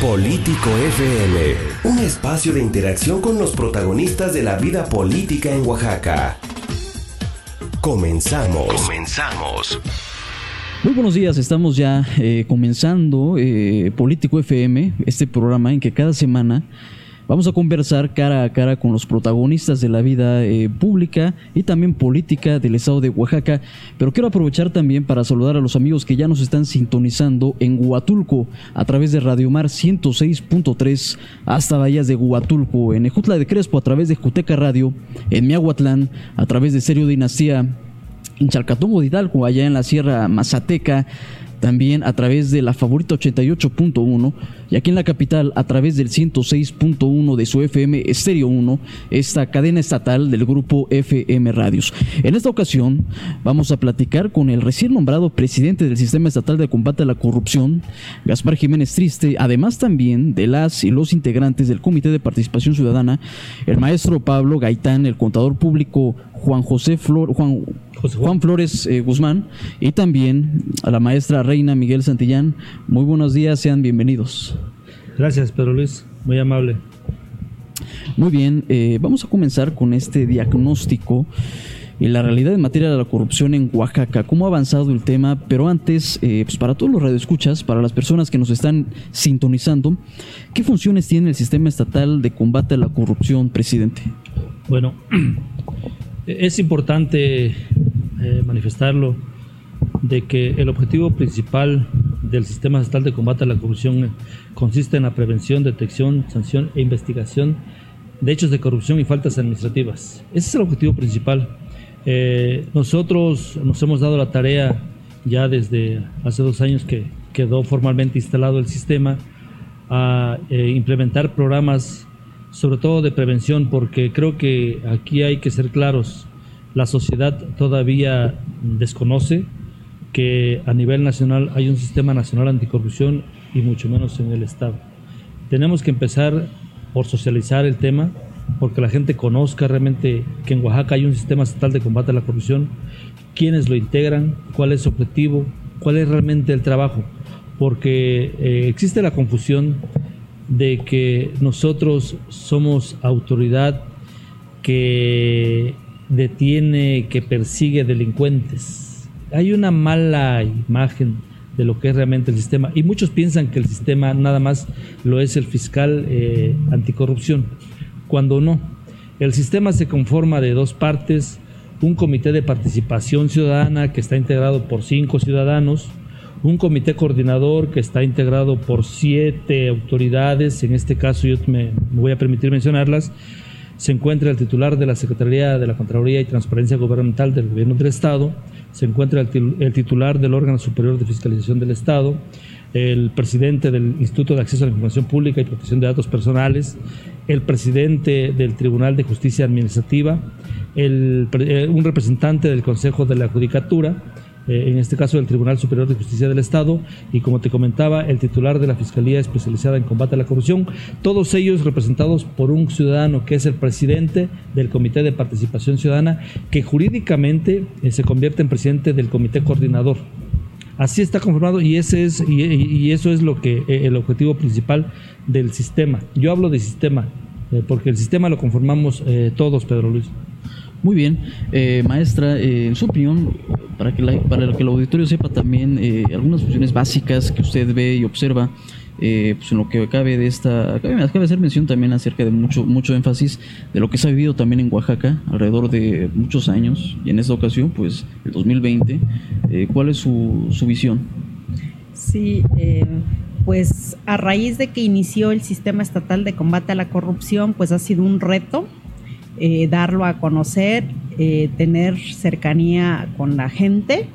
Político FM, un espacio de interacción con los protagonistas de la vida política en Oaxaca. Comenzamos. Comenzamos. Muy buenos días, estamos ya eh, comenzando eh, Político FM, este programa en que cada semana Vamos a conversar cara a cara con los protagonistas de la vida eh, pública y también política del estado de Oaxaca. Pero quiero aprovechar también para saludar a los amigos que ya nos están sintonizando en Huatulco a través de Radio Mar 106.3 hasta Bahías de Huatulco, en Ejutla de Crespo a través de Juteca Radio, en Miahuatlán a través de Serio Dinastía en Chalcatongo de Hidalgo, allá en la Sierra Mazateca, también a través de la favorita 88.1 y aquí en la capital a través del 106.1 de su FM Estéreo 1, esta cadena estatal del grupo FM Radios. En esta ocasión vamos a platicar con el recién nombrado presidente del Sistema Estatal de Combate a la Corrupción, Gaspar Jiménez Triste, además también de las y los integrantes del Comité de Participación Ciudadana, el maestro Pablo Gaitán, el contador público Juan José Flor, Juan, Juan Flores eh, Guzmán y también a la maestra Reina Miguel Santillán. Muy buenos días, sean bienvenidos. Gracias, Pedro Luis, muy amable. Muy bien, eh, vamos a comenzar con este diagnóstico y la realidad en materia de la corrupción en Oaxaca, cómo ha avanzado el tema, pero antes, eh, pues para todos los radioescuchas, para las personas que nos están sintonizando, ¿qué funciones tiene el sistema estatal de combate a la corrupción, presidente? Bueno, es importante eh, manifestarlo de que el objetivo principal del sistema estatal de combate a la corrupción consiste en la prevención, detección, sanción e investigación de hechos de corrupción y faltas administrativas. Ese es el objetivo principal. Eh, nosotros nos hemos dado la tarea ya desde hace dos años que quedó formalmente instalado el sistema a eh, implementar programas sobre todo de prevención porque creo que aquí hay que ser claros. La sociedad todavía desconoce que a nivel nacional hay un sistema nacional anticorrupción y mucho menos en el Estado. Tenemos que empezar por socializar el tema, porque la gente conozca realmente que en Oaxaca hay un sistema estatal de combate a la corrupción, quiénes lo integran, cuál es su objetivo, cuál es realmente el trabajo, porque eh, existe la confusión de que nosotros somos autoridad que detiene, que persigue delincuentes hay una mala imagen de lo que es realmente el sistema y muchos piensan que el sistema nada más lo es el fiscal eh, anticorrupción, cuando no. El sistema se conforma de dos partes, un comité de participación ciudadana que está integrado por cinco ciudadanos, un comité coordinador que está integrado por siete autoridades, en este caso yo me voy a permitir mencionarlas, se encuentra el titular de la Secretaría de la Contraloría y Transparencia Gubernamental del Gobierno del Estado, se encuentra el, titular del órgano superior de fiscalización del Estado, el presidente del Instituto de Acceso a la Información Pública y Protección de Datos Personales, el presidente del Tribunal de Justicia Administrativa, eh, un representante del Consejo de la Judicatura, en este caso del Tribunal Superior de Justicia del Estado, y como te comentaba, el titular de la Fiscalía Especializada en Combate a la Corrupción, todos ellos representados por un ciudadano que es el presidente del Comité de Participación Ciudadana, que jurídicamente eh, se convierte en presidente del Comité Coordinador. Así está conformado y ese es y, eso es lo que eh, el objetivo principal del sistema. Yo hablo de sistema porque el sistema lo conformamos todos, Pedro Luis. Muy bien, eh, maestra, eh, en su opinión, para que, para que el auditorio sepa también eh, algunas funciones básicas que usted ve y observa, pues en lo que cabe de esta, acaba de hacer mención también acerca de mucho, mucho énfasis de lo que se ha vivido también en Oaxaca alrededor de muchos años y en esta ocasión, pues el 2020, ¿cuál es su, su visión? Sí, pues a raíz de que inició el sistema estatal de combate a la corrupción, pues ha sido un reto eh, darlo a conocer, eh, tener cercanía con la gente.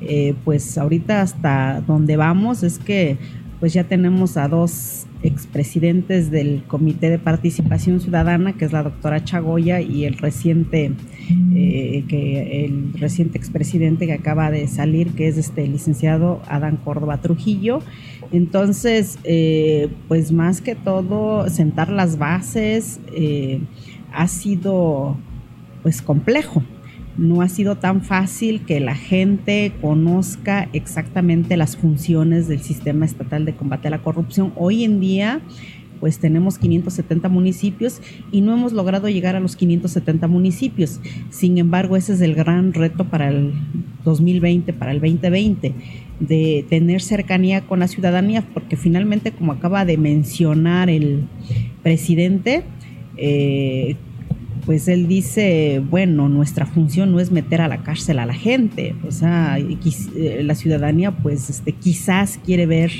Eh, pues ahorita hasta donde vamos es que pues ya tenemos a dos expresidentes del Comité de Participación Ciudadana, que es la doctora Chagoya, y el reciente, que el reciente expresidente que acaba de salir, que es este licenciado Adán Córdoba Trujillo. Entonces, pues más que todo, sentar las bases, ha sido pues complejo no ha sido tan fácil que la gente conozca exactamente las funciones del sistema estatal de combate a la corrupción. Hoy en día, pues tenemos 570 municipios y no hemos logrado llegar a los 570 municipios. Sin embargo, ese es el gran reto para el 2020, para el 2020 de tener cercanía con la ciudadanía, porque finalmente, como acaba de mencionar el presidente, eh, pues él dice, bueno, nuestra función no es meter a la cárcel a la gente, o sea, eh, la ciudadanía pues este, quizás quiere ver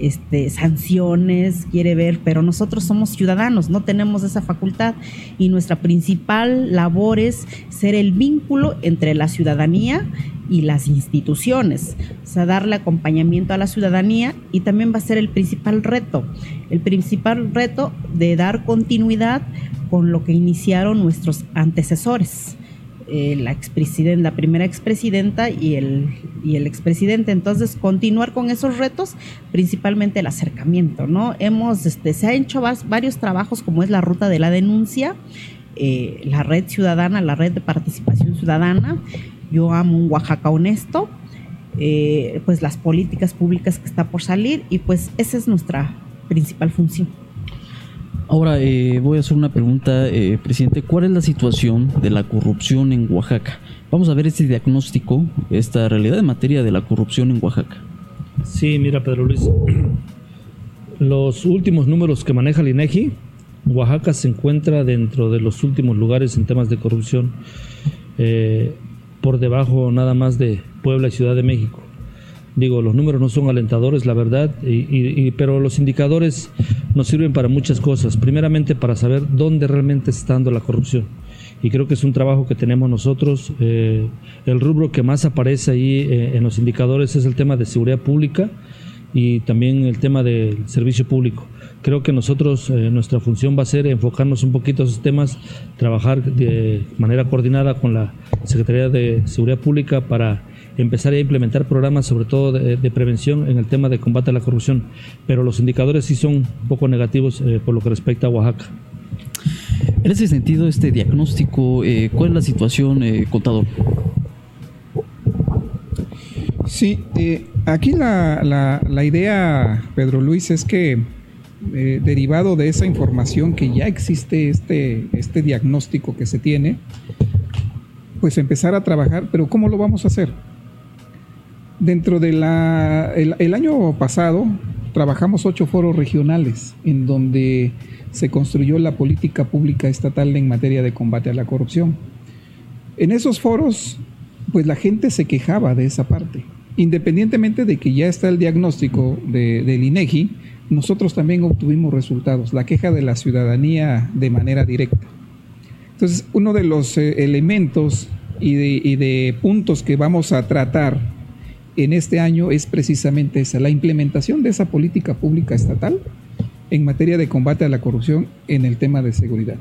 este, sanciones, quiere ver, pero nosotros somos ciudadanos, no tenemos esa facultad. Y nuestra principal labor es ser el vínculo entre la ciudadanía y las instituciones, o sea, darle acompañamiento a la ciudadanía y también va a ser el principal reto, el principal reto de dar continuidad con lo que iniciaron nuestros antecesores. Eh, la, la primera expresidenta y el, y el expresidente. Entonces, continuar con esos retos, principalmente el acercamiento, ¿no? Hemos, este, se han hecho varios trabajos como es la ruta de la denuncia, eh, la red ciudadana, la red de participación ciudadana, yo amo un Oaxaca honesto, eh, pues las políticas públicas que está por salir y pues esa es nuestra principal función. Ahora eh, voy a hacer una pregunta, eh, presidente. ¿Cuál es la situación de la corrupción en Oaxaca? Vamos a ver este diagnóstico, esta realidad en materia de la corrupción en Oaxaca. Sí, mira, Pedro Luis. Los últimos números que maneja el INEGI, Oaxaca se encuentra dentro de los últimos lugares en temas de corrupción, eh, por debajo nada más de Puebla y Ciudad de México. Digo, los números no son alentadores, la verdad, y, pero los indicadores nos sirven para muchas cosas. Primeramente, para saber dónde realmente está dando la corrupción. Y creo que es un trabajo que tenemos nosotros. Eh, el rubro que más aparece ahí eh, en los indicadores es el tema de seguridad pública y también el tema del servicio público. Creo que nosotros, eh, nuestra función va a ser enfocarnos un poquito a esos temas, trabajar de manera coordinada con la Secretaría de Seguridad Pública para empezar a implementar programas, sobre todo de, prevención en el tema de combate a la corrupción. Pero los indicadores sí son un poco negativos eh, por lo que respecta a Oaxaca. En ese sentido, este diagnóstico, eh, ¿cuál es la situación, eh, contador? Sí, aquí la, la, idea, Pedro Luis, es que derivado de esa información que ya existe, este, este diagnóstico que se tiene, pues empezar a trabajar, pero ¿cómo lo vamos a hacer? Dentro de la, el, año pasado trabajamos ocho foros regionales en donde se construyó la política pública estatal en materia de combate a la corrupción. En esos foros, pues la gente se quejaba de esa parte. Independientemente de que ya está el diagnóstico del INEGI, nosotros también obtuvimos resultados, la queja de la ciudadanía de manera directa. Entonces, uno de los eh, elementos y de puntos que vamos a tratar en este año es precisamente esa, la implementación de esa política pública estatal en materia de combate a la corrupción en el tema de seguridad.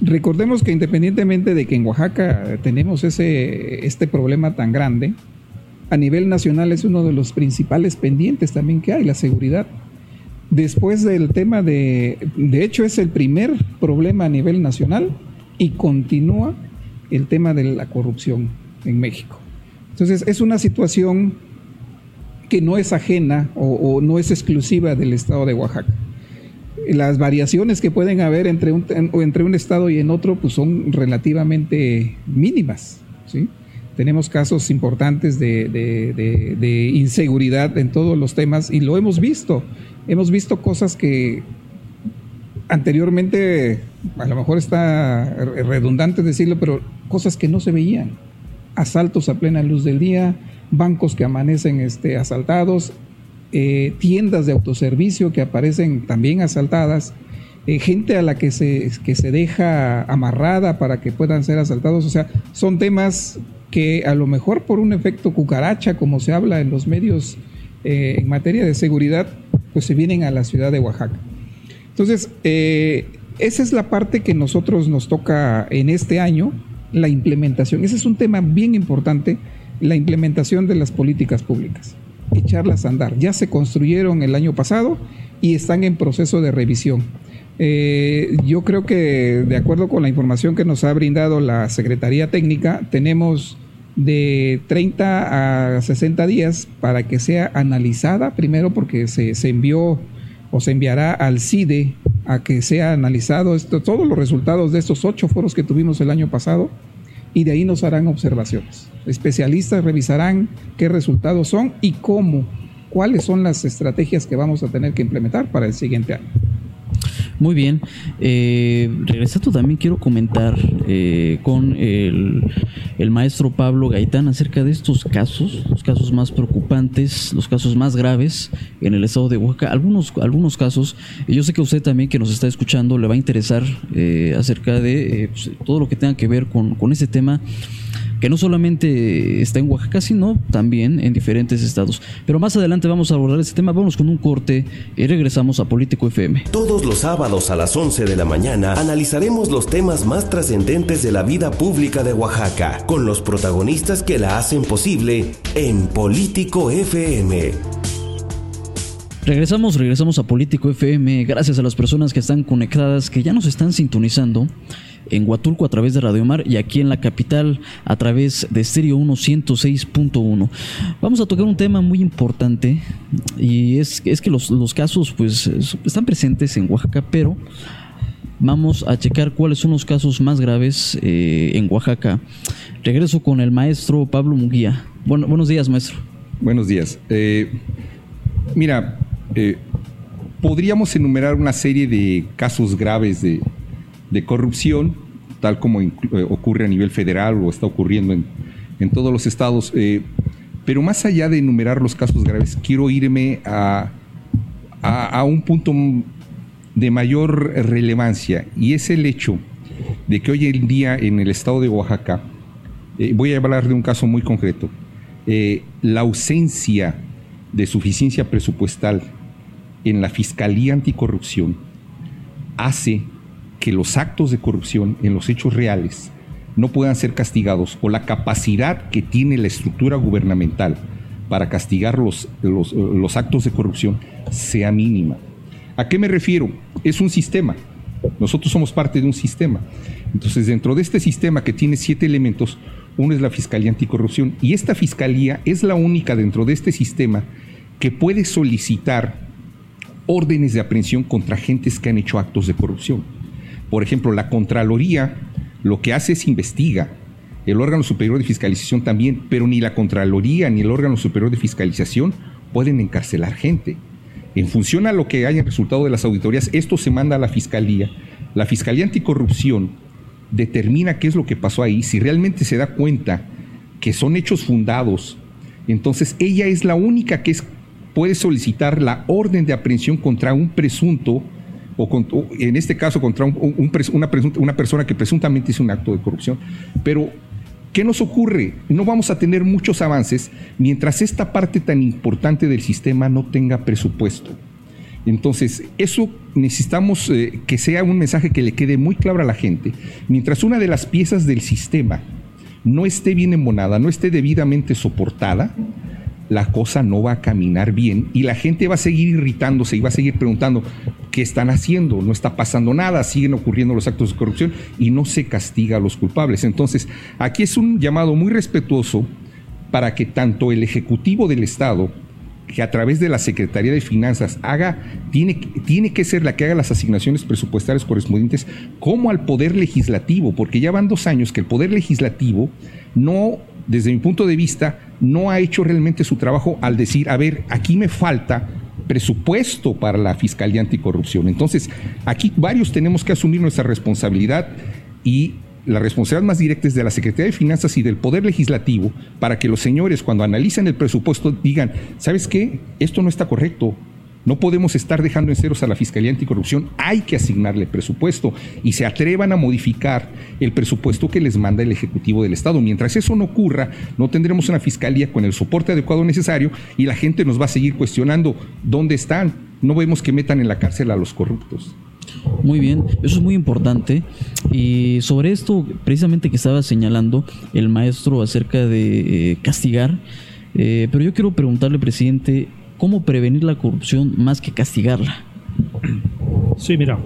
Recordemos que independientemente de que en Oaxaca tenemos ese, este problema tan grande, a nivel nacional es uno de los principales pendientes también que hay, la seguridad. Después del tema de, de hecho es el primer problema a nivel nacional y continúa el tema de la corrupción en México. Entonces, es una situación que no es ajena o, no es exclusiva del estado de Oaxaca. Las variaciones que pueden haber entre un, entre un estado y en otro pues son relativamente mínimas. ¿sí? Tenemos casos importantes de, de, inseguridad en todos los temas y lo hemos visto. Hemos visto cosas que anteriormente, a lo mejor está redundante decirlo, pero cosas que no se veían asaltos a plena luz del día, bancos que amanecen este, asaltados, eh, tiendas de autoservicio que aparecen también asaltadas, eh, gente a la que se, que se deja amarrada para que puedan ser asaltados. O sea, son temas que a lo mejor por un efecto cucaracha, como se habla en los medios eh, en materia de seguridad, pues se vienen a la ciudad de Oaxaca. Entonces, esa es la parte que nosotros nos toca en este año la implementación. Ese es un tema bien importante, la implementación de las políticas públicas, echarlas a andar. Ya se construyeron el año pasado y están en proceso de revisión. Eh, yo creo que de acuerdo con la información que nos ha brindado la Secretaría Técnica, tenemos de 30 a 60 días para que sea analizada, primero porque se, se envió o se enviará al CIDE a que sea analizado todos los resultados de estos ocho foros que tuvimos el año pasado y de ahí nos harán observaciones. Especialistas revisarán qué resultados son y cómo, cuáles son las estrategias que vamos a tener que implementar para el siguiente año. Muy bien. Eh, regresando también quiero comentar eh, con el, maestro Pablo Gaitán acerca de estos casos, los casos más preocupantes, los casos más graves en el estado de Oaxaca. Algunos, algunos casos, yo sé que usted también que nos está escuchando le va a interesar eh, acerca de pues, todo lo que tenga que ver con, con ese tema que no solamente está en Oaxaca, sino también en diferentes estados. Pero más adelante vamos a abordar este tema. Vamos con un corte y regresamos a Político FM. Todos los sábados a las 11 de la mañana analizaremos los temas más trascendentes de la vida pública de Oaxaca, con los protagonistas que la hacen posible en Político FM. Regresamos, regresamos a Político FM. Gracias a las personas que están conectadas, que ya nos están sintonizando en Huatulco a través de Radio Mar y aquí en la capital a través de Stereo 106.1. Vamos a tocar un tema muy importante y es, es que los, casos pues están presentes en Oaxaca, pero vamos a checar cuáles son los casos más graves eh, en Oaxaca. Regreso con el maestro Pablo Muguía. Bueno, buenos días, maestro. Buenos días. Eh, mira, eh, podríamos enumerar una serie de casos graves de, de corrupción, tal como eh, ocurre a nivel federal o está ocurriendo en, todos los estados. Eh, pero más allá de enumerar los casos graves, quiero irme a, a, un punto de mayor relevancia y es el hecho de que hoy en día en el estado de Oaxaca, eh, voy a hablar de un caso muy concreto, la ausencia de suficiencia presupuestal en la Fiscalía Anticorrupción hace que los actos de corrupción en los hechos reales no puedan ser castigados o la capacidad que tiene la estructura gubernamental para castigar los, los, actos de corrupción sea mínima. ¿A qué me refiero? Es un sistema. Nosotros somos parte de un sistema. Entonces, dentro de este sistema que tiene siete elementos, uno es la Fiscalía Anticorrupción y esta Fiscalía es la única dentro de este sistema que puede solicitar órdenes de aprehensión contra agentes que han hecho actos de corrupción. Por ejemplo, la Contraloría lo que hace es investiga. El órgano superior de fiscalización también, pero ni la Contraloría ni el órgano superior de fiscalización pueden encarcelar gente. En función a lo que haya resultado de las auditorías, esto se manda a la Fiscalía. La Fiscalía Anticorrupción determina qué es lo que pasó ahí, si realmente se da cuenta que son hechos fundados, entonces ella es la única que puede solicitar la orden de aprehensión contra un presunto o, en este caso contra una, persona que presuntamente hizo un acto de corrupción. Pero, ¿qué nos ocurre? No vamos a tener muchos avances mientras esta parte tan importante del sistema no tenga presupuesto. Entonces, eso necesitamos eh, que sea un mensaje que le quede muy claro a la gente. Mientras una de las piezas del sistema no esté bien embonada, no esté debidamente soportada, la cosa no va a caminar bien y la gente va a seguir irritándose y va a seguir preguntando qué están haciendo, no está pasando nada, siguen ocurriendo los actos de corrupción y no se castiga a los culpables. Entonces, aquí es un llamado muy respetuoso para que tanto el Ejecutivo del Estado, que a través de la Secretaría de Finanzas haga, tiene, tiene que ser la que haga las asignaciones presupuestarias correspondientes, como al Poder Legislativo, porque ya van dos años que el Poder Legislativo no, desde mi punto de vista, no ha hecho realmente su trabajo al decir, a ver, aquí me falta presupuesto para la Fiscalía Anticorrupción. Entonces, aquí varios tenemos que asumir nuestra responsabilidad y la responsabilidad más directa es de la Secretaría de Finanzas y del Poder Legislativo para que los señores cuando analicen el presupuesto digan, ¿sabes qué? Esto no está correcto, no podemos estar dejando en ceros a la Fiscalía Anticorrupción, hay que asignarle presupuesto y se atrevan a modificar el presupuesto que les manda el Ejecutivo del Estado. Mientras eso no ocurra, no tendremos una Fiscalía con el soporte adecuado necesario y la gente nos va a seguir cuestionando dónde están. No vemos que metan en la cárcel a los corruptos. Muy bien, eso es muy importante. Y sobre esto, precisamente que estaba señalando el maestro acerca de eh, castigar, eh, pero yo quiero preguntarle, presidente, cómo prevenir la corrupción más que castigarla. Sí, mira,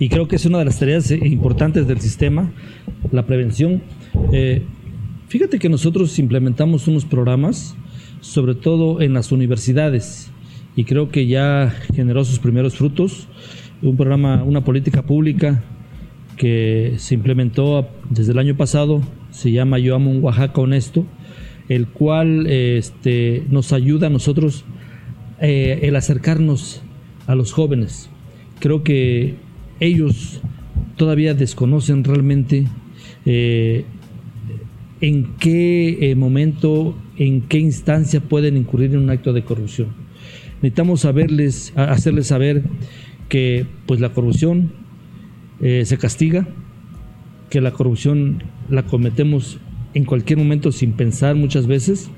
Y creo que es una de las tareas eh, importantes del sistema, la prevención. Eh, fíjate que nosotros implementamos unos programas, sobre todo en las universidades, y creo que ya generó sus primeros frutos. Un programa, una política pública que se implementó desde el año pasado, se llama Yo Amo un Oaxaca Honesto, el cual este, nos ayuda a nosotros eh, el acercarnos a los jóvenes. Creo que ellos todavía desconocen realmente eh, en qué eh, momento, en qué instancia pueden incurrir en un acto de corrupción. Necesitamos saberles, hacerles saber que pues la corrupción se castiga, que la corrupción la cometemos en cualquier momento sin pensar muchas veces,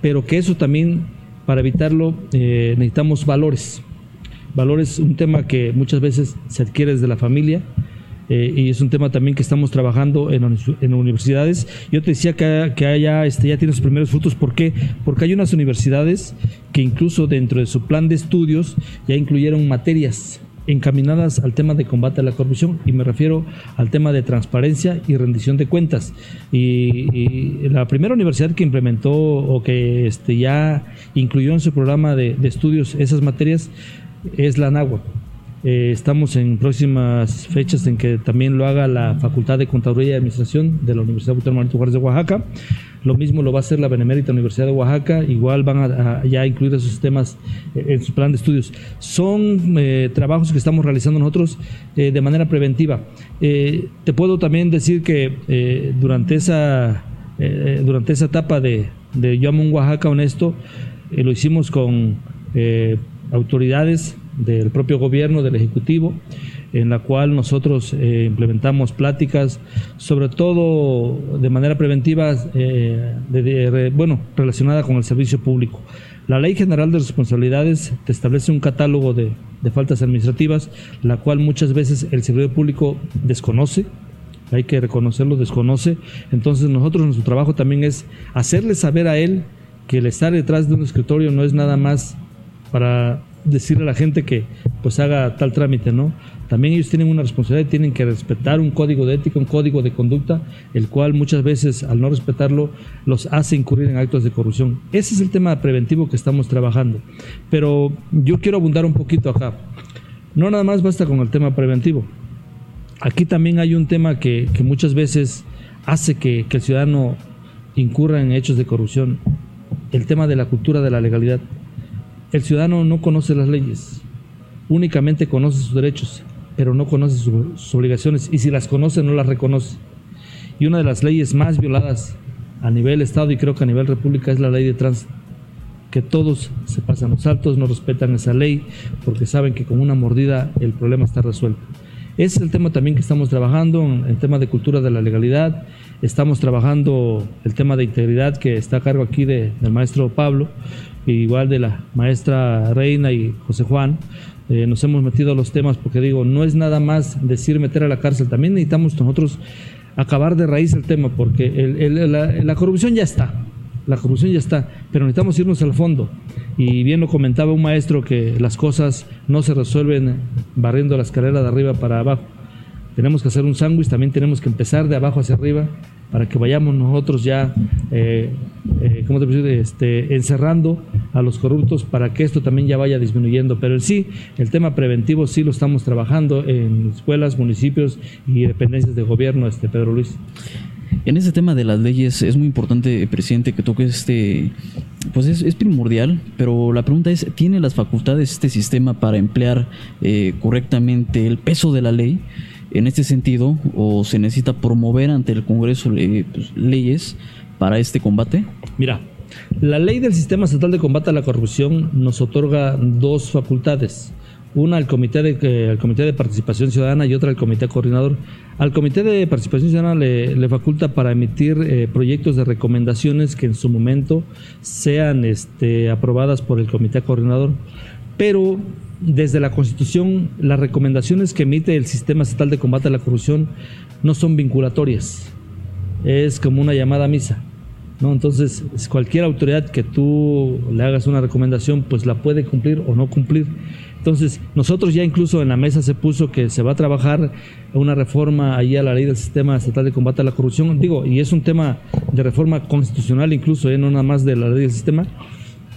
pero que eso también, para evitarlo, eh, necesitamos valores. Valores, un tema que muchas veces se adquiere desde la familia, eh, y es un tema también que estamos trabajando en, universidades. Yo te decía que, que haya, este, ya tiene sus primeros frutos. ¿Por qué? Porque hay unas universidades que incluso dentro de su plan de estudios ya incluyeron materias encaminadas al tema de combate a la corrupción y me refiero al tema de transparencia y rendición de cuentas. Y, la primera universidad que implementó o que este, ya incluyó en su programa de, estudios esas materias es la NAHUA. Eh, estamos en próximas fechas en que también lo haga la Facultad de Contaduría y Administración de la Universidad Autónoma Benito Juárez de Oaxaca. Lo mismo lo va a hacer la Benemérita Universidad de Oaxaca. Igual van a, ya incluir esos temas eh, en su plan de estudios. Son eh, trabajos que estamos realizando nosotros de manera preventiva. te puedo también decir que durante esa durante esa etapa de, de Yo Amo un Oaxaca Honesto, lo hicimos con autoridades del propio gobierno, del Ejecutivo, en la cual nosotros eh, implementamos pláticas, sobre todo de manera preventiva, eh, bueno, relacionada con el servicio público. La Ley General de Responsabilidades te establece un catálogo de, de faltas administrativas, la cual muchas veces el servidor público desconoce, hay que reconocerlo, desconoce. Entonces nosotros nuestro trabajo también es hacerle saber a él que el estar detrás de un escritorio no es nada más para decirle a la gente que pues haga tal trámite, ¿no? También ellos tienen una responsabilidad y tienen que respetar un código de ética, un código de conducta, el cual muchas veces al no respetarlo los hace incurrir en actos de corrupción. Ese es el tema preventivo que estamos trabajando. Pero yo quiero abundar un poquito acá. No nada más basta con el tema preventivo. Aquí también hay un tema que, muchas veces hace que, que el ciudadano incurra en hechos de corrupción. El tema de la cultura de la legalidad. El ciudadano no conoce las leyes, únicamente conoce sus derechos, pero no conoce sus obligaciones y si las conoce no las reconoce. Y una de las leyes más violadas a nivel Estado y creo que a nivel República es la ley de tránsito, que todos se pasan los saltos, no respetan esa ley porque saben que con una mordida el problema está resuelto. Ese es el tema también que estamos trabajando, el tema de cultura de la legalidad. Estamos trabajando el tema de integridad que está a cargo aquí del maestro Pablo, igual de la maestra Reina y José Juan, eh, nos hemos metido a los temas porque digo, no es nada más decir meter a la cárcel, también necesitamos nosotros acabar de raíz el tema porque la, corrupción ya está, la corrupción ya está, pero necesitamos irnos al fondo. Y bien lo comentaba un maestro que las cosas no se resuelven barriendo la escalera de arriba para abajo. Tenemos que hacer un sándwich, también tenemos que empezar de abajo hacia arriba para que vayamos nosotros ya, eh, eh, ¿cómo te Este, encerrando a los corruptos para que esto también ya vaya disminuyendo. Pero sí, el tema preventivo sí lo estamos trabajando en escuelas, municipios y dependencias de gobierno, este Pedro Luis. En ese tema de las leyes es muy importante, presidente, que toque este, pues es, primordial, pero la pregunta es, ¿tiene las facultades este sistema para emplear eh, correctamente el peso de la ley? En este sentido o se necesita promover ante el Congreso pues, leyes para este combate? Mira, la ley del Sistema Estatal de Combate a la Corrupción nos otorga dos facultades. Una al Comité de, eh, Comité de Participación Ciudadana y otra al Comité Coordinador. Al Comité de Participación Ciudadana le, faculta para emitir eh, proyectos de recomendaciones que en su momento sean este, aprobadas por el Comité Coordinador. Pero desde la Constitución, las recomendaciones que emite el Sistema Estatal de Combate a la Corrupción no son vinculatorias. Es como una llamada a misa. ¿no? Entonces, cualquier autoridad que tú le hagas una recomendación, pues la puede cumplir o no cumplir. Entonces, nosotros ya incluso en la mesa se puso que se va a trabajar una reforma ahí a la ley del sistema estatal de combate a la corrupción, digo, y es un tema de reforma constitucional incluso, ¿eh? no nada más de la ley del sistema,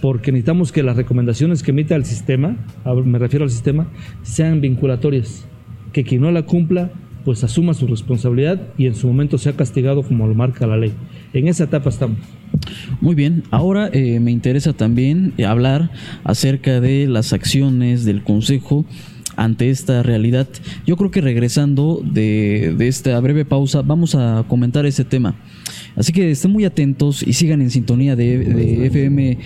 porque necesitamos que las recomendaciones que emita el sistema, me refiero al sistema, sean vinculatorias, que quien no la cumpla pues asuma su responsabilidad y en su momento sea castigado como lo marca la ley. En esa etapa estamos. Muy bien, ahora eh, me interesa también hablar acerca de las acciones del Consejo ante esta realidad. Yo creo que regresando de, esta breve pausa vamos a comentar ese tema. Así que estén muy atentos y sigan en sintonía de, FM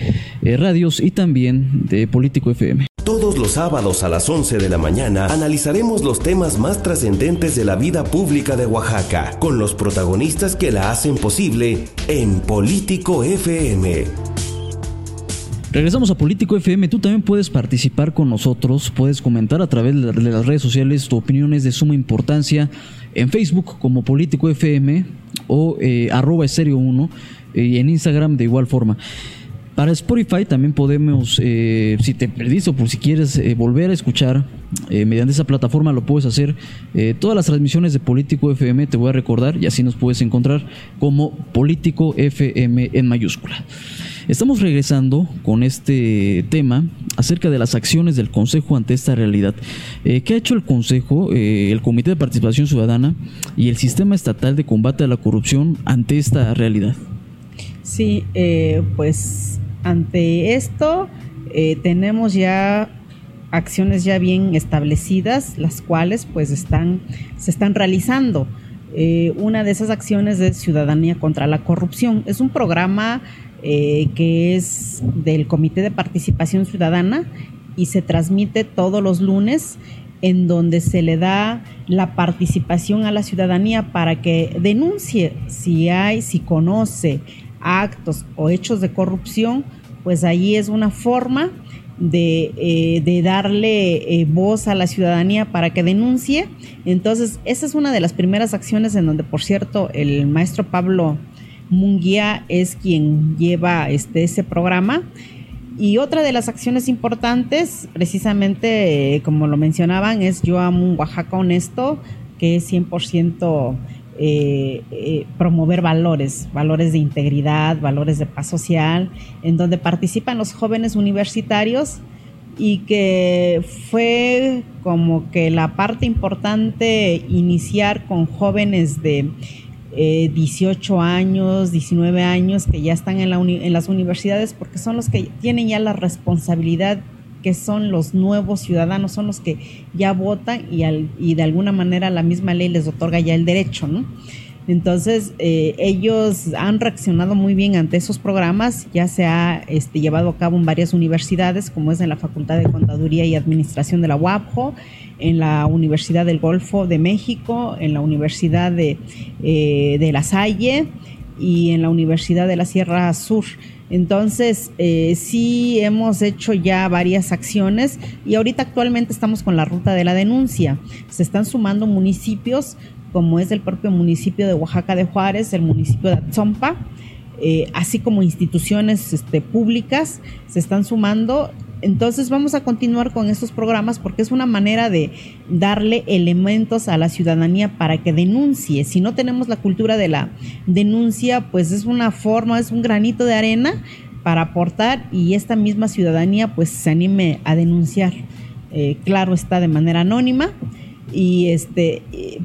eh, Radios y también de Político FM. Todos los sábados a las 11 de la mañana analizaremos los temas más trascendentes de la vida pública de Oaxaca, con los protagonistas que la hacen posible en Político FM. Regresamos a Político FM. Tú también puedes participar con nosotros. Puedes comentar a través de las redes sociales tu opinión es de suma importancia en Facebook como Político FM o eh, arroba estéreo 1 y en Instagram de igual forma. Para Spotify también podemos, eh, si te perdiste o por si quieres eh, volver a escuchar mediante esa plataforma, lo puedes hacer. todas las transmisiones de Político FM te voy a recordar y así nos puedes encontrar como Político FM en mayúscula. Estamos regresando con este tema acerca de las acciones del Consejo ante esta realidad. ¿Qué ha hecho el Consejo, el Comité de Participación Ciudadana y el Sistema Estatal de Combate a la Corrupción ante esta realidad? Sí, pues ante esto, eh, tenemos ya acciones ya bien establecidas, las cuales pues están, se están realizando. Eh, una de esas acciones es Ciudadanía contra la Corrupción. Es un programa eh, que es del Comité de Participación Ciudadana y se transmite todos los lunes en donde se le da la participación a la ciudadanía para que denuncie si hay, si conoce actos o hechos de corrupción, pues ahí es una forma de, eh, darle eh, voz a la ciudadanía para que denuncie. Entonces, esa es una de las primeras acciones en donde, por cierto, el maestro Pablo Munguía es quien lleva este, ese programa. Y otra de las acciones importantes, precisamente, eh, como lo mencionaban, es Yo amo un Oaxaca honesto, que es 100% eh, eh, promover valores, valores de integridad, valores de paz social, en donde participan los jóvenes universitarios y que fue como que la parte importante iniciar con jóvenes de 18 eh, años, 19 años que ya están en, en las universidades porque son los que tienen ya la responsabilidad que son los nuevos ciudadanos, son los que ya votan y, y de alguna manera la misma ley les otorga ya el derecho, ¿no? Entonces, eh, ellos han reaccionado muy bien ante esos programas, ya se ha este, llevado a cabo en varias universidades, como es en la Facultad de Contaduría y Administración de la UAPJO, en la Universidad del Golfo de México, en la Universidad de, eh, de La Salle y en la Universidad de la Sierra Sur. Entonces, eh, sí hemos hecho ya varias acciones y ahorita actualmente estamos con la ruta de la denuncia. Se están sumando municipios como es el propio municipio de Oaxaca de Juárez, el municipio de Atzompa, eh, así como instituciones este, públicas se están sumando entonces vamos a continuar con estos programas porque es una manera de darle elementos a la ciudadanía para que denuncie. Si no tenemos la cultura de la denuncia, pues es una forma, es un granito de arena para aportar y esta misma ciudadanía pues se anime a denunciar. Eh, claro está de manera anónima y este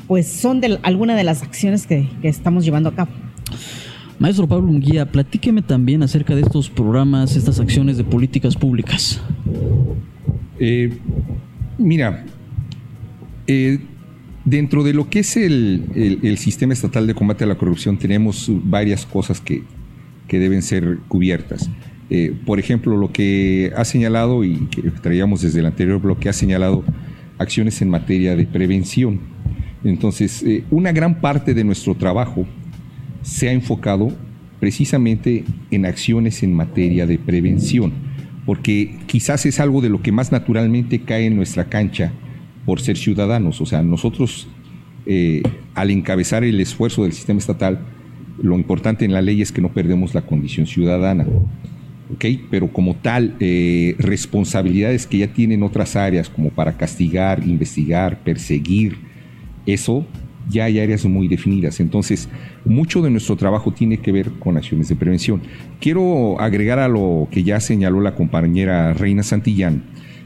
pues son de, algunas de las acciones que estamos llevando a cabo. Maestro Pablo Munguía, platíqueme también acerca de estos programas, estas acciones de políticas públicas. Eh, mira, eh, dentro de lo que es el, sistema estatal de combate a la corrupción tenemos varias cosas que, deben ser cubiertas. Eh, por ejemplo, lo que ha señalado y que traíamos desde el anterior bloque ha señalado acciones en materia de prevención. Entonces, una gran parte de nuestro trabajo se ha enfocado precisamente en acciones en materia de prevención, porque quizás es algo de lo que más naturalmente cae en nuestra cancha por ser ciudadanos. O sea, nosotros eh, al encabezar el esfuerzo del sistema estatal, lo importante en la ley es que no perdemos la condición ciudadana. pero como tal, eh, responsabilidades que ya tienen otras áreas, como para castigar, investigar, perseguir, eso ya hay áreas muy definidas. Entonces, mucho de nuestro trabajo tiene que ver con acciones de prevención. Quiero agregar a lo que ya señaló la compañera Reina Santillán,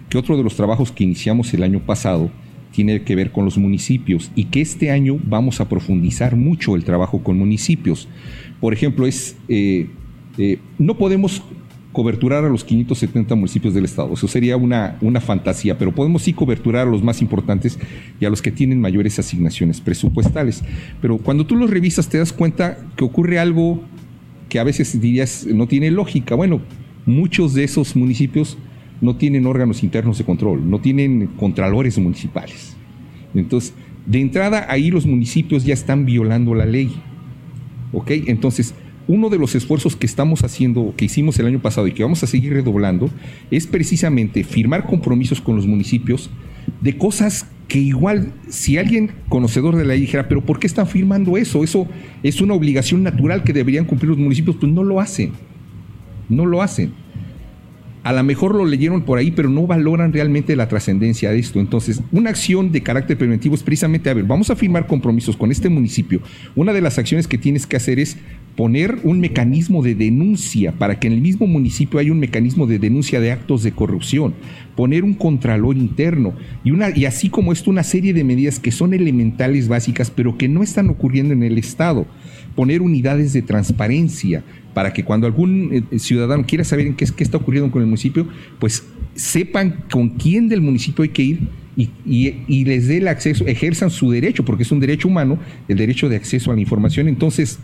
que otro de los trabajos que iniciamos el año pasado tiene que ver con los municipios y que este año vamos a profundizar mucho el trabajo con municipios. Por ejemplo, es eh, eh, no podemos coberturar a los 570 municipios del estado. Eso sería una, una fantasía, pero podemos sí coberturar a los más importantes y a los que tienen mayores asignaciones presupuestales. Pero cuando tú los revisas te das cuenta que ocurre algo que a veces dirías no tiene lógica. Bueno, muchos de esos municipios no tienen órganos internos de control, no tienen contralores municipales. Entonces, de entrada ahí los municipios ya están violando la ley. ¿Ok? Entonces, uno de los esfuerzos que estamos haciendo, que hicimos el año pasado y que vamos a seguir redoblando, es precisamente firmar compromisos con los municipios de cosas que igual si alguien conocedor de la ley dijera, pero ¿por qué están firmando eso? Eso es una obligación natural que deberían cumplir los municipios, pues no lo hacen. No lo hacen a lo mejor lo leyeron por ahí, pero no valoran realmente la trascendencia de esto. Entonces, una acción de carácter preventivo es precisamente, a ver, vamos a firmar compromisos con este municipio. Una de las acciones que tienes que hacer es poner un mecanismo de denuncia para que en el mismo municipio haya un mecanismo de denuncia de actos de corrupción, poner un contralor interno y, una, y así como esto una serie de medidas que son elementales, básicas, pero que no están ocurriendo en el Estado poner unidades de transparencia para que cuando algún eh, ciudadano quiera saber en qué, qué está ocurriendo con el municipio, pues sepan con quién del municipio hay que ir y, les dé el acceso, ejerzan su derecho, porque es un derecho humano, el derecho de acceso a la información. Entonces,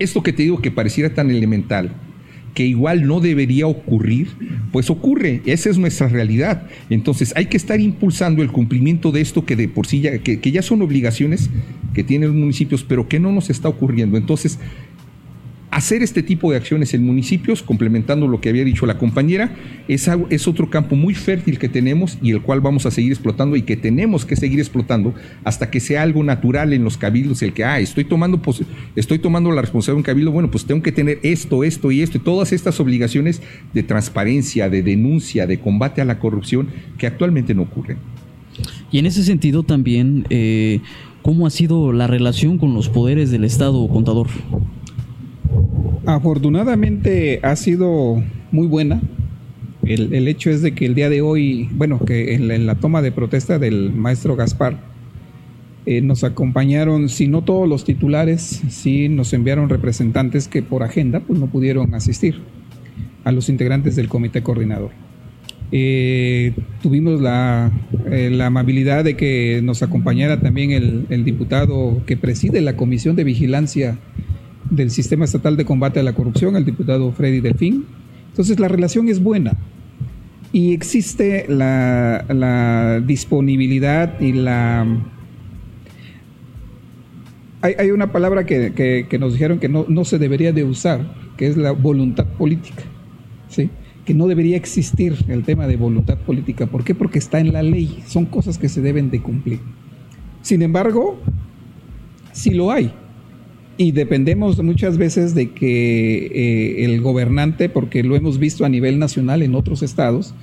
esto que te digo que pareciera tan elemental, que igual no debería ocurrir, pues ocurre, esa es nuestra realidad. Entonces hay que estar impulsando el cumplimiento de esto que de por sí ya, que ya son obligaciones que tienen los municipios, pero que no nos está ocurriendo. Entonces, hacer este tipo de acciones en municipios, complementando lo que había dicho la compañera, es, es, otro campo muy fértil que tenemos y el cual vamos a seguir explotando y que tenemos que seguir explotando hasta que sea algo natural en los cabildos, el que, ah, estoy tomando, estoy tomando la responsabilidad de un cabildo, bueno, pues tengo que tener esto, esto y esto, y todas estas obligaciones de transparencia, de denuncia, de combate a la corrupción que actualmente no ocurren. Y en ese sentido también, eh, ¿cómo ha sido la relación con los poderes del Estado, contador? Afortunadamente ha sido muy buena. El, hecho es de que el día de hoy, bueno, que en la, toma de protesta del maestro Gaspar, eh, nos acompañaron, si no todos los titulares, sí nos enviaron representantes que por agenda pues no pudieron asistir a los integrantes del comité coordinador. Eh, tuvimos la, eh, la, amabilidad de que nos acompañara también el, diputado que preside la Comisión de Vigilancia del Sistema Estatal de Combate a la Corrupción, el diputado Freddy Delfín. Entonces la relación es buena y existe la, disponibilidad y la... Hay, una palabra que, nos dijeron que no, no, se debería de usar, que es la voluntad política, ¿sí? Que no debería existir el tema de voluntad política. ¿Por qué? Porque está en la ley, son cosas que se deben de cumplir. Sin embargo, sí lo hay y dependemos muchas veces de que eh, el gobernante, porque lo hemos visto a nivel nacional en otros estados,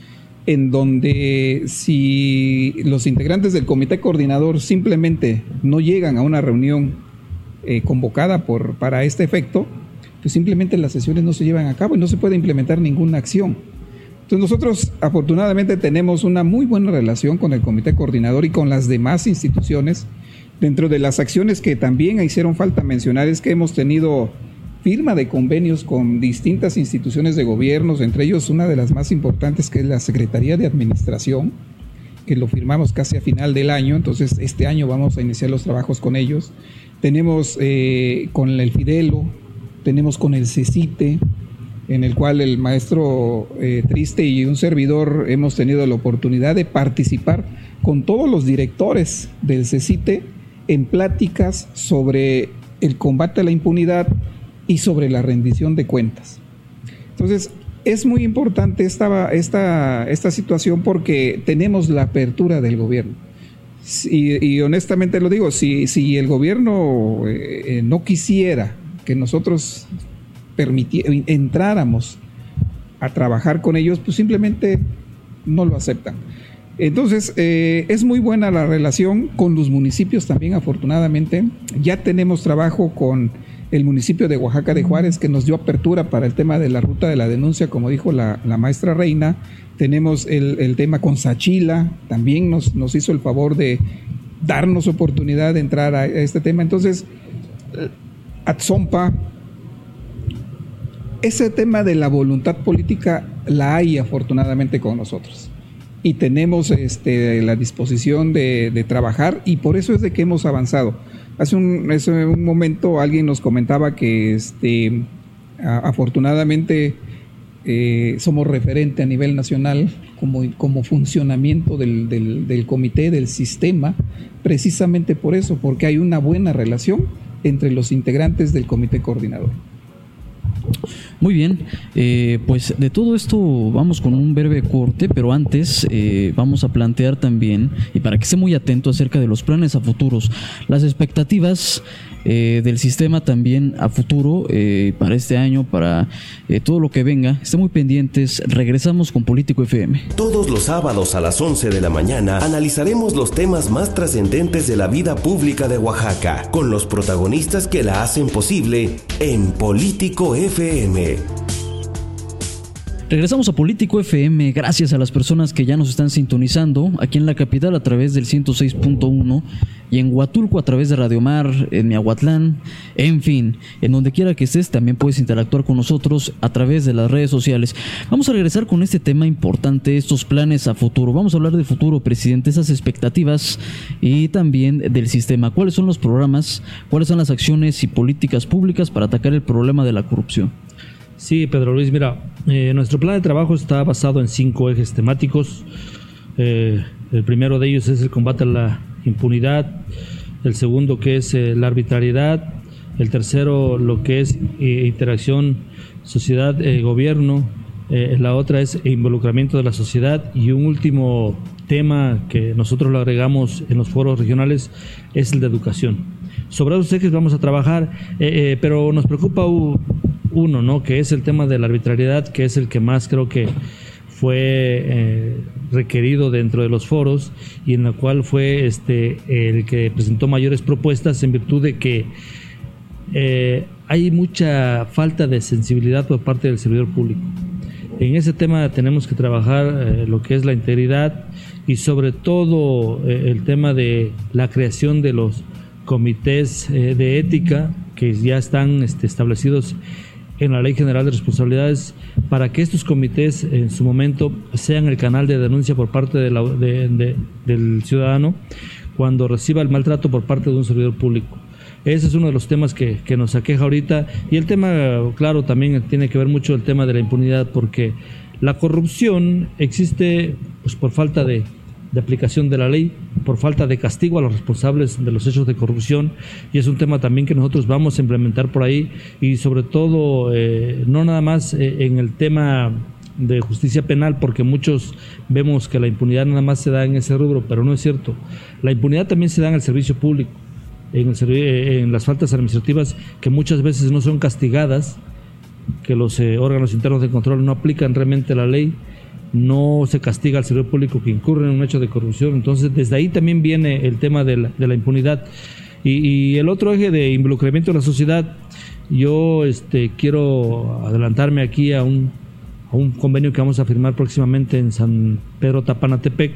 en donde si los integrantes del comité coordinador simplemente no llegan a una reunión eh, convocada por, para este efecto, pues simplemente las sesiones no se llevan a cabo y no se puede implementar ninguna acción. Entonces nosotros afortunadamente tenemos una muy buena relación con el comité coordinador y con las demás instituciones Dentro de las acciones que también hicieron falta mencionar es que hemos tenido firma de convenios con distintas instituciones de gobiernos, entre ellos una de las más importantes que es la Secretaría de Administración, que lo firmamos casi a final del año, entonces este año vamos a iniciar los trabajos con ellos. Tenemos eh, con el Fidelo, tenemos con el CECITE, en el cual el maestro eh, Triste y un servidor hemos tenido la oportunidad de participar con todos los directores del CECITE en pláticas sobre el combate a la impunidad y sobre la rendición de cuentas. Entonces, es muy importante esta, esta, esta situación porque tenemos la apertura del gobierno. Y, honestamente lo digo, si, si el gobierno eh, no quisiera que nosotros entráramos a trabajar con ellos, pues simplemente no lo aceptan. Entonces, eh, es muy buena la relación con los municipios también, afortunadamente. Ya tenemos trabajo con el municipio de Oaxaca de Juárez, que nos dio apertura para el tema de la ruta de la denuncia, como dijo la, maestra Reina. Tenemos el, tema con Sachila, también nos, nos hizo el favor de darnos oportunidad de entrar a este tema. Entonces, eh, Atzompa, ese tema de la voluntad política la hay afortunadamente con nosotros y tenemos este, la disposición de, trabajar y por eso es de que hemos avanzado. Hace un, momento alguien nos comentaba que este, afortunadamente eh, somos referente a nivel nacional como, como funcionamiento del, del comité, del sistema, precisamente por eso, porque hay una buena relación entre los integrantes del comité coordinador. Muy bien, eh, pues de todo esto vamos con un breve corte, pero antes eh, vamos a plantear también, y para que esté muy atento acerca de los planes a futuros, las expectativas eh, del sistema también a futuro, para este año, para todo lo que venga. Estén muy pendientes, regresamos con Político FM. Todos los sábados a las 11 de la mañana analizaremos los temas más trascendentes de la vida pública de Oaxaca, con los protagonistas que la hacen posible en Político FM. Regresamos a Político FM gracias a las personas que ya nos están sintonizando aquí en la capital a través del 106.1 y en Huatulco a través de Radio Mar, en Miahuatlán, en fin, en donde quiera que estés también puedes interactuar con nosotros a través de las redes sociales. Vamos a regresar con este tema importante, estos planes a futuro. Vamos a hablar de futuro, presidente, esas expectativas y también del sistema. ¿Cuáles son los programas? ¿Cuáles son las acciones y políticas públicas para atacar el problema de la corrupción? Sí, Pedro Luis, mira, eh, nuestro plan de trabajo está basado en cinco ejes temáticos. Eh, el primero de ellos es el combate a la impunidad, el segundo que es eh, la arbitrariedad, el tercero lo que es interacción sociedad-gobierno, la otra es involucramiento de la sociedad y un último tema que nosotros lo agregamos en los foros regionales es el de educación. Sobre esos ejes vamos a trabajar, pero nos preocupa uno, ¿no? Que es el tema de la arbitrariedad, que es el que más creo que fue eh, requerido dentro de los foros y en la cual fue este el que presentó mayores propuestas en virtud de que eh, hay mucha falta de sensibilidad por parte del servidor público. En ese tema tenemos que trabajar eh, lo que es la integridad y sobre todo el tema de la creación de los comités de ética que ya están este, establecidos en la Ley General de Responsabilidades para que estos comités en su momento sean el canal de denuncia por parte del ciudadano cuando reciba el maltrato por parte de un servidor público. Ese es uno de los temas que, que, nos aqueja ahorita. Y el tema, claro, también tiene que ver mucho el tema de la impunidad, porque la corrupción existe pues, por falta de, de aplicación de la ley por falta de castigo a los responsables de los hechos de corrupción. Y es un tema también que nosotros vamos a implementar por ahí. Y sobre todo eh, no nada más eh, en el tema de justicia penal porque muchos vemos que la impunidad nada más se da en ese rubro pero no es cierto. La impunidad también se da en el servicio público en, el, eh, en las faltas administrativas que muchas veces no son castigadas que los órganos internos de control no aplican realmente la ley no se castiga al servidor público que incurre en un hecho de corrupción. Entonces, desde ahí también viene el tema de la, impunidad. Y, el otro eje de involucramiento de la sociedad, yo este, quiero adelantarme aquí a un, convenio que vamos a firmar próximamente en San Pedro Tapanatepec.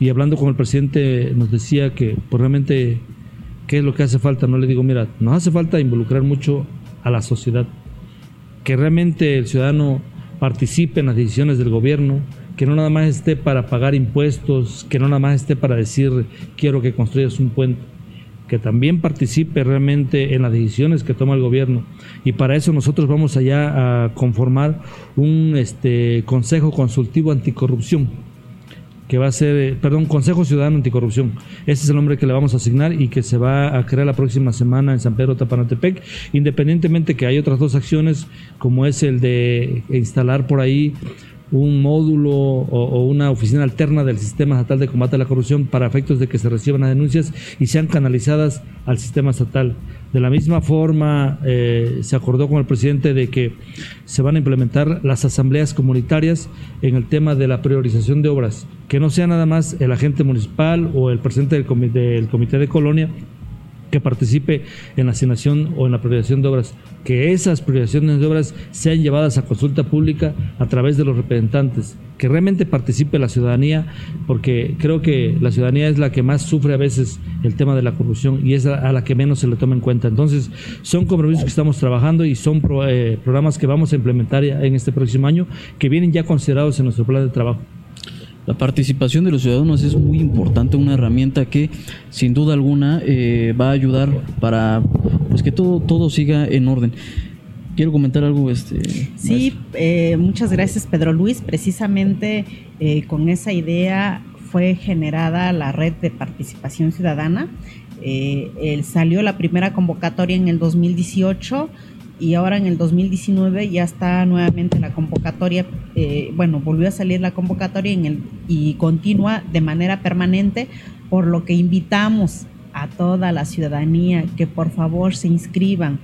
Y hablando con el presidente, nos decía que pues, realmente, ¿qué es lo que hace falta? No le digo, mira, nos hace falta involucrar mucho a la sociedad. Que realmente el ciudadano participe en las decisiones del gobierno, que no nada más esté para pagar impuestos, que no nada más esté para decir quiero que construyas un puente, que también participe realmente en las decisiones que toma el gobierno. Y para eso nosotros vamos allá a conformar un este, consejo consultivo anticorrupción que va a ser, eh, perdón, Consejo Ciudadano Anticorrupción. Ese es el nombre que le vamos a asignar y que se va a crear la próxima semana en San Pedro Tapanatepec, independientemente que hay otras dos acciones, como es el de instalar por ahí un módulo o, una oficina alterna del sistema estatal de combate a la corrupción para efectos de que se reciban las denuncias y sean canalizadas al sistema estatal. De la misma forma, eh, se acordó con el presidente de que se van a implementar las asambleas comunitarias en el tema de la priorización de obras, que no sea nada más el agente municipal o el presidente del del comité de colonia que participe en la asignación o en la priorización de obras, que esas priorizaciones de obras sean llevadas a consulta pública a través de los representantes, que realmente participe la ciudadanía, porque creo que la ciudadanía es la que más sufre a veces el tema de la corrupción y es a la que menos se le toma en cuenta. Entonces, son compromisos que estamos trabajando y son eh, programas que vamos a implementar en este próximo año, que vienen ya considerados en nuestro plan de trabajo. La participación de los ciudadanos es muy importante, una herramienta que sin duda alguna eh, va a ayudar para pues, que todo, todo siga en orden. Quiero comentar algo. Este, sí, eh, muchas gracias Pedro Luis. Precisamente eh, con esa idea fue generada la red de participación ciudadana. salió la primera convocatoria en el 2018 y ahora en el 2019 ya está nuevamente la convocatoria, eh, bueno, volvió a salir la convocatoria en el, y continúa de manera permanente, por lo que invitamos a toda la ciudadanía que por favor se inscriban.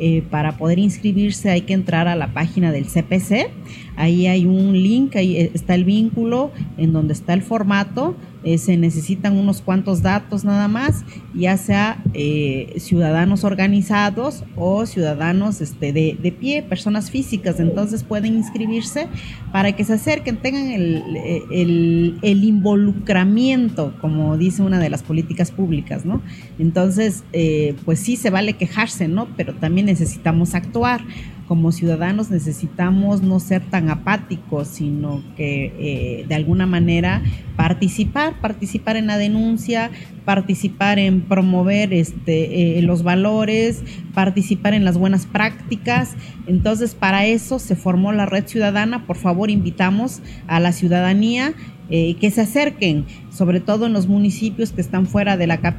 Eh, para poder inscribirse hay que entrar a la página del CPC. Ahí hay un link, ahí está el vínculo en donde está el formato eh, se necesitan unos cuantos datos nada más, ya sea eh, ciudadanos organizados o ciudadanos este, de, de, pie, personas físicas, entonces pueden inscribirse para que se acerquen, tengan el, el, el involucramiento, como dice una de las políticas públicas, ¿no? Entonces, eh, pues sí, se vale quejarse, ¿no? Pero también necesitamos actuar como ciudadanos necesitamos no ser tan apáticos, sino que eh, de alguna manera participar, participar en la denuncia, participar en promover este, eh, los valores, participar en las buenas prácticas. Entonces, para eso se formó la red ciudadana. Por favor, invitamos a la ciudadanía eh, que se acerquen, sobre todo en los municipios que están fuera de, la,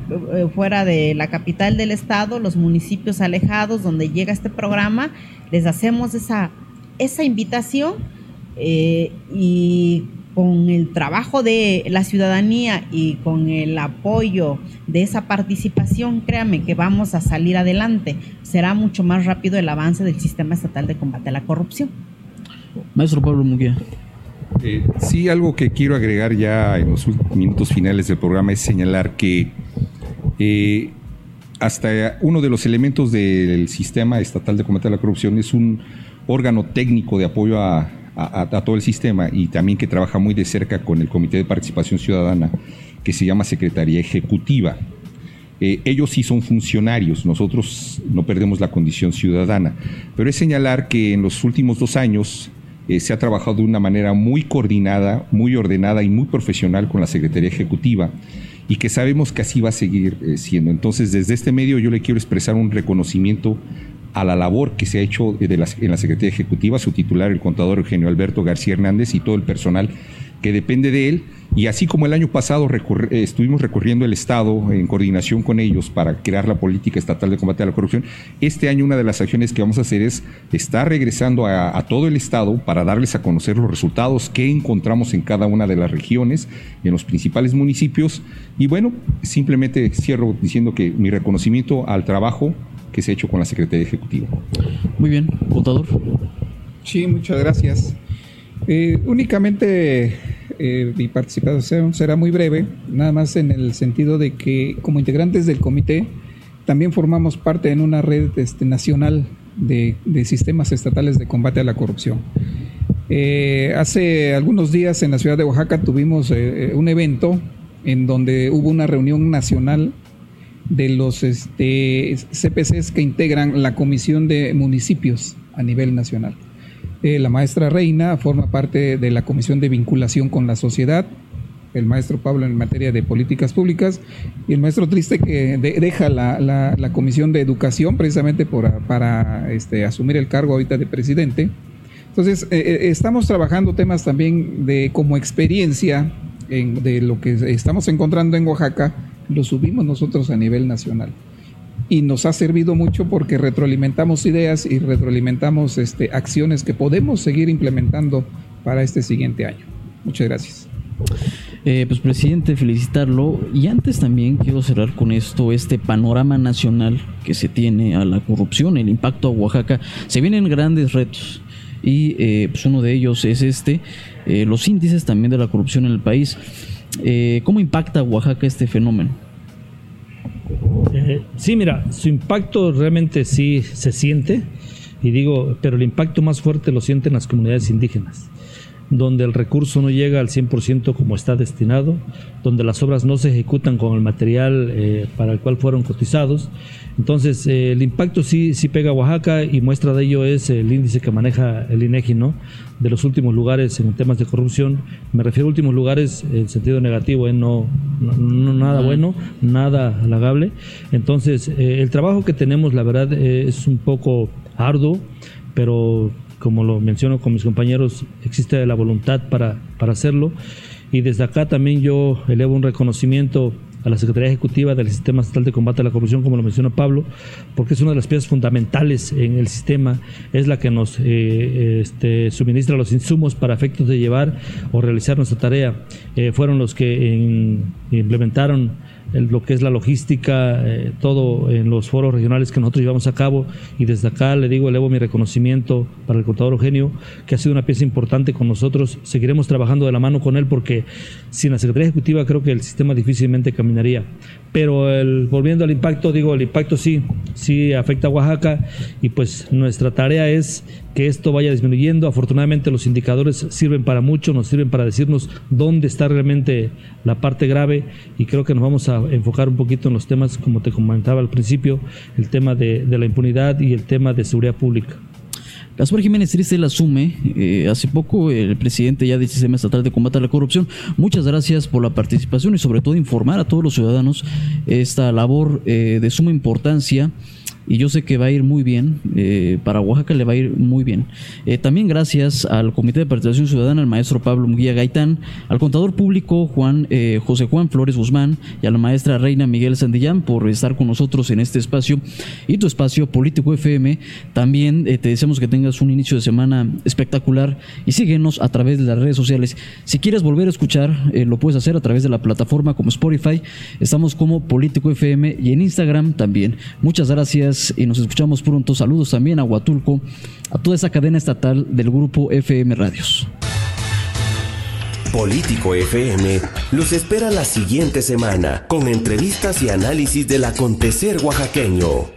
fuera de la capital del estado, los municipios alejados donde llega este programa, les hacemos esa, esa invitación eh, y con el trabajo de la ciudadanía y con el apoyo de esa participación, créame que vamos a salir adelante. Será mucho más rápido el avance del sistema estatal de combate a la corrupción. Maestro Pablo Muguía. Eh, sí, algo que quiero agregar ya en los minutos finales del programa es señalar que eh, hasta uno de los elementos del sistema estatal de combate a la corrupción es un órgano técnico de apoyo a, todo el sistema y también que trabaja muy de cerca con el Comité de Participación Ciudadana, que se llama Secretaría Ejecutiva. Eh, ellos sí son funcionarios, nosotros no perdemos la condición ciudadana, pero es señalar que en los últimos dos años eh, se ha trabajado de una manera muy coordinada, muy ordenada y muy profesional con la Secretaría Ejecutiva y que sabemos que así va a seguir eh, siendo. Entonces, desde este medio yo le quiero expresar un reconocimiento a la labor que se ha hecho en la Secretaría Ejecutiva, su titular, el contador Eugenio Alberto García Hernández y todo el personal que depende de él. Y así como el año pasado eh, estuvimos recorriendo el Estado en coordinación con ellos para crear la política estatal de combate a la corrupción, este año una de las acciones que vamos a hacer es estar regresando a, todo el Estado para darles a conocer los resultados que encontramos en cada una de las regiones, en los principales municipios. Y bueno, simplemente cierro diciendo que mi reconocimiento al trabajo que se ha hecho con la Secretaría Ejecutiva. Muy bien, votador. Sí, muchas gracias. Eh, únicamente eh, mi participación será muy breve, nada más en el sentido de que como integrantes del comité también formamos parte en una red este, nacional de, sistemas estatales de combate a la corrupción. Eh, hace algunos días en la ciudad de Oaxaca tuvimos un evento en donde hubo una reunión nacional de los este, CPCs que integran la Comisión de Municipios a nivel nacional. Eh, la maestra Reina forma parte de la Comisión de Vinculación con la Sociedad, el maestro Pablo en materia de políticas públicas y el maestro Triste que deja la, Comisión de Educación precisamente para este, asumir el cargo ahorita de presidente. Entonces, eh, eh, estamos trabajando temas también de como experiencia de lo que estamos encontrando en Oaxaca, lo subimos nosotros a nivel nacional y nos ha servido mucho porque retroalimentamos ideas y retroalimentamos este, acciones que podemos seguir implementando para este siguiente año. Muchas gracias. Eh, pues presidente, felicitarlo. Y antes también quiero cerrar con esto, este panorama nacional que se tiene a la corrupción, el impacto a Oaxaca. Se vienen grandes retos y eh, pues uno de ellos es este, eh, los índices también de la corrupción en el país. ¿Cómo impacta a Oaxaca este fenómeno? Sí, mira, su impacto realmente sí se siente, y digo, pero el impacto más fuerte lo sienten las comunidades indígenas donde el recurso no llega al 100% como está destinado, donde las obras no se ejecutan con el material eh, para el cual fueron cotizados. Entonces, eh, el impacto sí, sí pega a Oaxaca y muestra de ello es el índice que maneja el INEGI, ¿no? De los últimos lugares en temas de corrupción. Me refiero a últimos lugares en sentido negativo, ¿eh? no, no, nada bueno, nada halagable. Entonces, el trabajo que tenemos, la verdad, es un poco arduo, pero como lo menciono con mis compañeros, existe la voluntad para, para hacerlo. Y desde acá también yo elevo un reconocimiento a la Secretaría Ejecutiva del Sistema Estatal de Combate a la Corrupción, como lo menciona Pablo, porque es una de las piezas fundamentales en el sistema, es la que nos eh, este, suministra los insumos para efectos de llevar o realizar nuestra tarea. Eh, fueron los que implementaron lo que es la logística, eh, todo en los foros regionales que nosotros llevamos a cabo y desde acá le digo, elevo mi reconocimiento para el contador Eugenio, que ha sido una pieza importante con nosotros. Seguiremos trabajando de la mano con él porque sin la Secretaría Ejecutiva creo que el sistema difícilmente caminaría. Pero el, volviendo al impacto, digo, el impacto sí, sí afecta a Oaxaca y pues nuestra tarea es que esto vaya disminuyendo. Afortunadamente los indicadores sirven para mucho, nos sirven para decirnos dónde está realmente la parte grave y creo que nos vamos a enfocar un poquito en los temas, como te comentaba al principio, el tema de, la impunidad y el tema de seguridad pública. Gaspar Jiménez Triste la asume. Eh, hace poco el presidente ya del Sistema Estatal de Combate a la Corrupción. Muchas gracias por la participación y sobre todo informar a todos los ciudadanos esta labor eh, de suma importancia y yo sé que va a ir muy bien, eh, para Oaxaca le va a ir muy bien. Eh, también gracias al Comité de Participación Ciudadana, al maestro Pablo Muguía Gaitán, al contador público Juan eh, José Juan Flores Guzmán y a la maestra Reina Miguel Sandillán por estar con nosotros en este espacio y tu espacio Político FM. También te deseamos que tengas un inicio de semana espectacular y síguenos a través de las redes sociales. Si quieres volver a escuchar, lo puedes hacer a través de la plataforma como Spotify. Estamos como Político FM y en Instagram también. Muchas y nos escuchamos pronto. Saludos también a Huatulco, a toda esa cadena estatal del grupo FM Radios. Político FM los espera la siguiente semana con entrevistas y análisis del acontecer oaxaqueño.